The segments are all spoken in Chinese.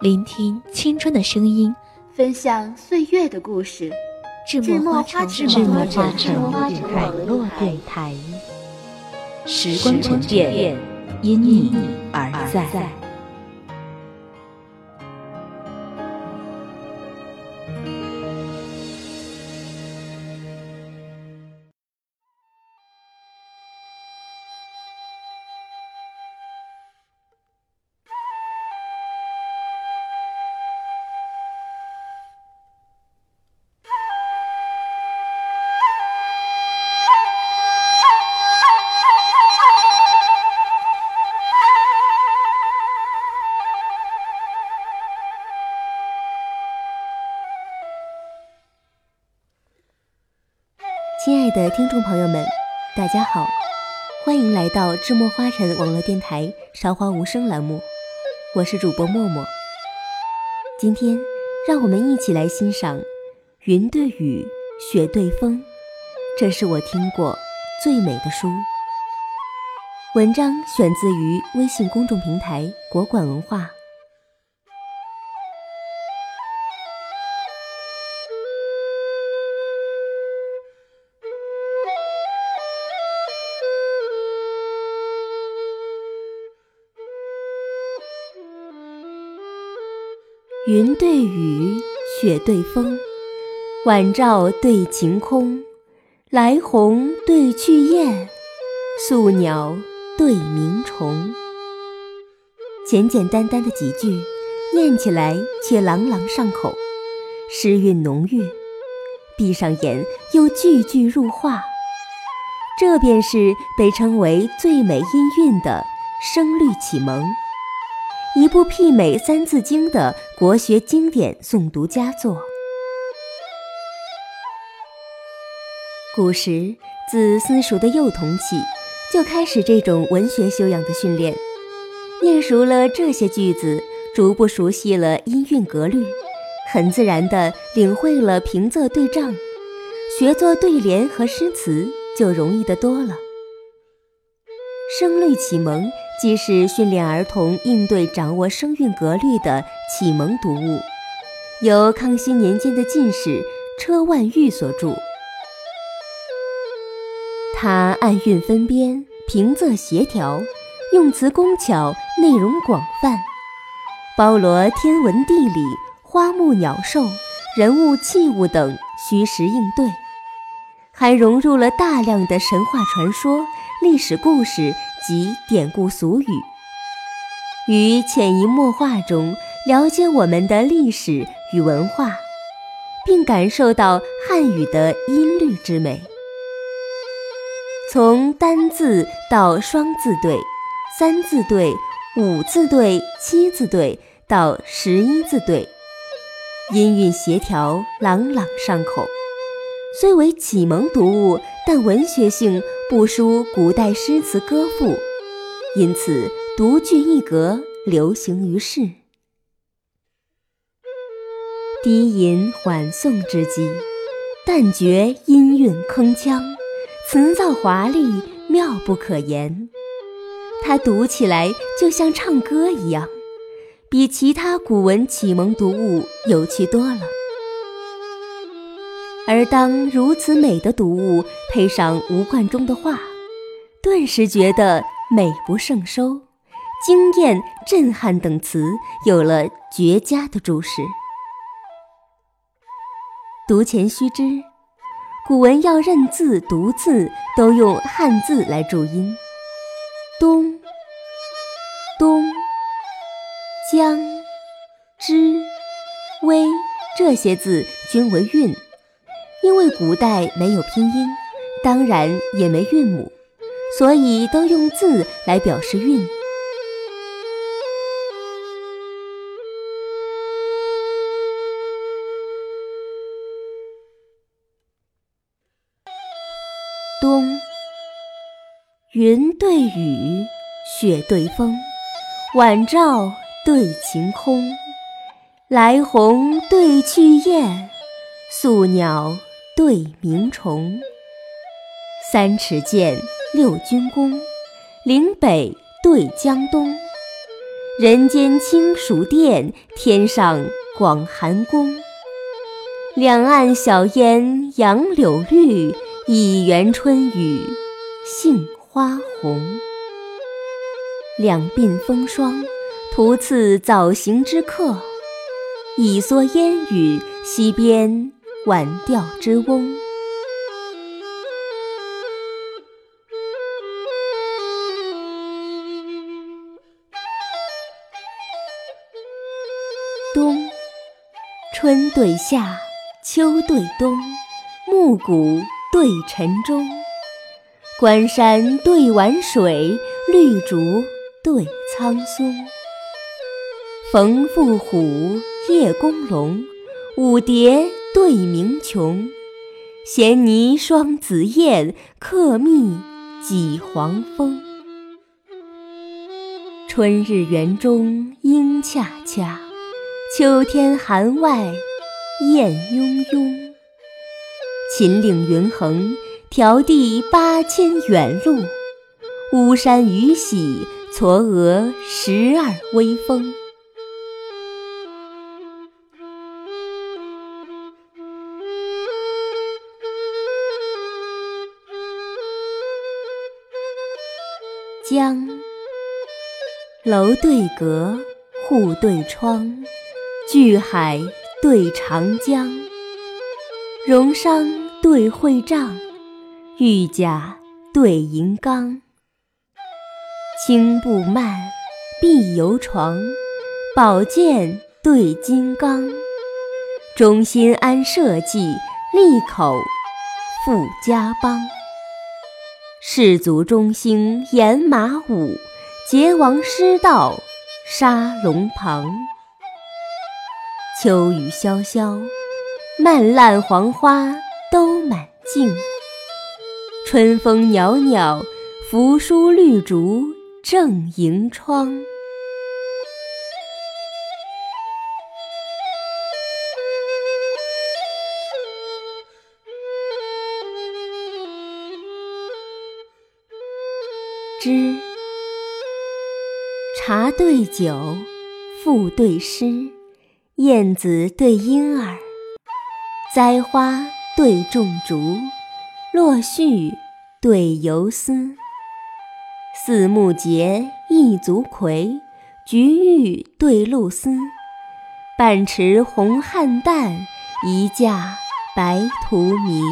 聆听青春的声音，分享岁月的故事。智墨花城网络电台，时光沉淀，因你而在。亲爱的听众朋友们，大家好，欢迎来到智墨花城网络电台《韶华无声》栏目，我是主播默默。今天，让我们一起来欣赏《云对雨，雪对风》，这是我听过最美的书。文章选自于微信公众平台国馆文化。云对雨，雪对风，晚照对晴空，来鸿对去雁，宿鸟对鸣虫。简简单单的几句，念起来却朗朗上口，诗韵浓郁。闭上眼，又句句入画。这便是被称为最美音韵的《声律启蒙》。一部媲美《三字经》的国学经典诵读佳作。古时，自私塾的幼童起，就开始这种文学修养的训练。念熟了这些句子，逐步熟悉了音韵格律，很自然地领会了平仄对仗，学做对联和诗词就容易得多了。声律启蒙。既是训练儿童应对、掌握声韵格律的启蒙读物，由康熙年间的进士车万玉所著。他按韵分编，平仄协调，用词工巧，内容广泛，包罗天文地理、花木鸟兽、人物器物等虚实应对，还融入了大量的神话传说、历史故事。及典故俗语，于潜移默化中了解我们的历史与文化，并感受到汉语的音律之美。从单字到双字对、三字对、五字对、七字对到十一字对，音韵协调，朗朗上口。虽为启蒙读物，但文学性不输古代诗词歌赋，因此独具一格，流行于世。低吟缓诵之际，但觉音韵铿锵，词藻华丽，妙不可言。它读起来就像唱歌一样，比其他古文启蒙读物有趣多了。而当如此美的读物配上吴冠中的画，顿时觉得美不胜收，惊艳、震撼等词有了绝佳的注释。读前须知，古文要认字读字，都用汉字来注音。东、东、江、之、微这些字均为韵。因为古代没有拼音，当然也没韵母，所以都用字来表示韵。冬，云对雨，雪对风，晚照对晴空，来鸿对去雁，宿鸟对鸣虫。三尺剑，六钧弓，岭北对江东。人间清暑殿，天上广寒宫。两岸晓烟杨柳绿。一园春雨杏花红，两鬓风霜，徒次早行之客；一蓑烟雨，溪边晚钓之翁。冬，春对夏，秋对冬，暮鼓。对晨钟，关山对晚水，绿竹对苍松。冯妇虎，叶公龙，舞蝶对鸣琼。衔泥双紫燕，客蜜几黄蜂。春日园中莺恰恰，秋天寒外雁雍雍。秦岭云横，迢递八千远路；巫山雨洗，嵯峨十二微峰。江，楼对阁，户对窗，巨海对长江，荣商。对会帐，玉甲对银缸，青布幔，碧油床，宝剑对金刚，忠心安社稷，利口富家邦。士卒中兴严马武，桀王失道杀龙旁。秋雨潇潇，漫烂黄花。都满径，春风袅袅，扶疏绿竹正迎窗。之，茶对酒，赋对诗，燕子对莺儿，栽花。对种竹，落絮对游丝。四木节，一足葵，菊玉对露丝。半池红菡萏，一架白荼蘼。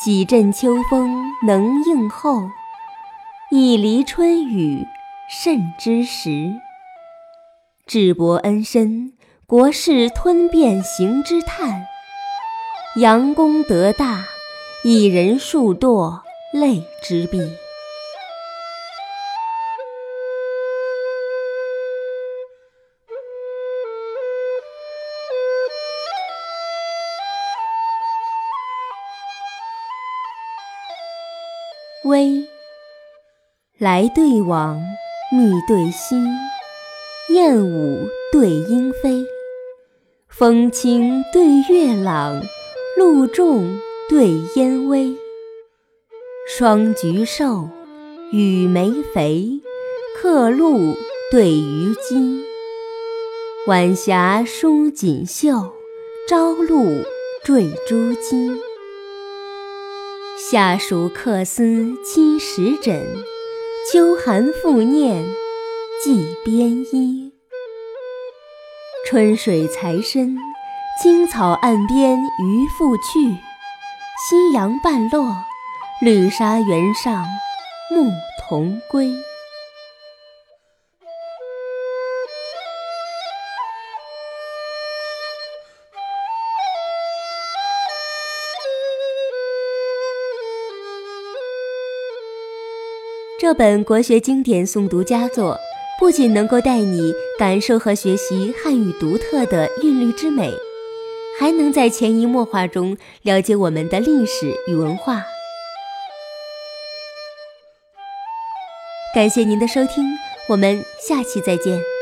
几阵秋风能应候，一犁春雨甚之时。智伯恩深，国士吞变行之叹。杨公德大，以人数堕泪之壁。微，来对往，密对稀，燕舞对莺飞，风清对月朗。露重对烟微，霜菊瘦，雨梅肥，客路对鱼鸡。晚霞舒锦绣，朝露缀珠玑。夏暑客思亲时枕，秋寒复念寄边衣。春水才深。青草岸边渔父去，夕阳半落，绿沙原上牧童归。本国学经典诵读佳作，不仅能够带你感受和学习汉语独特的韵律之美，还能在潜移默化中了解我们的历史与文化。感谢您的收听，我们下期再见。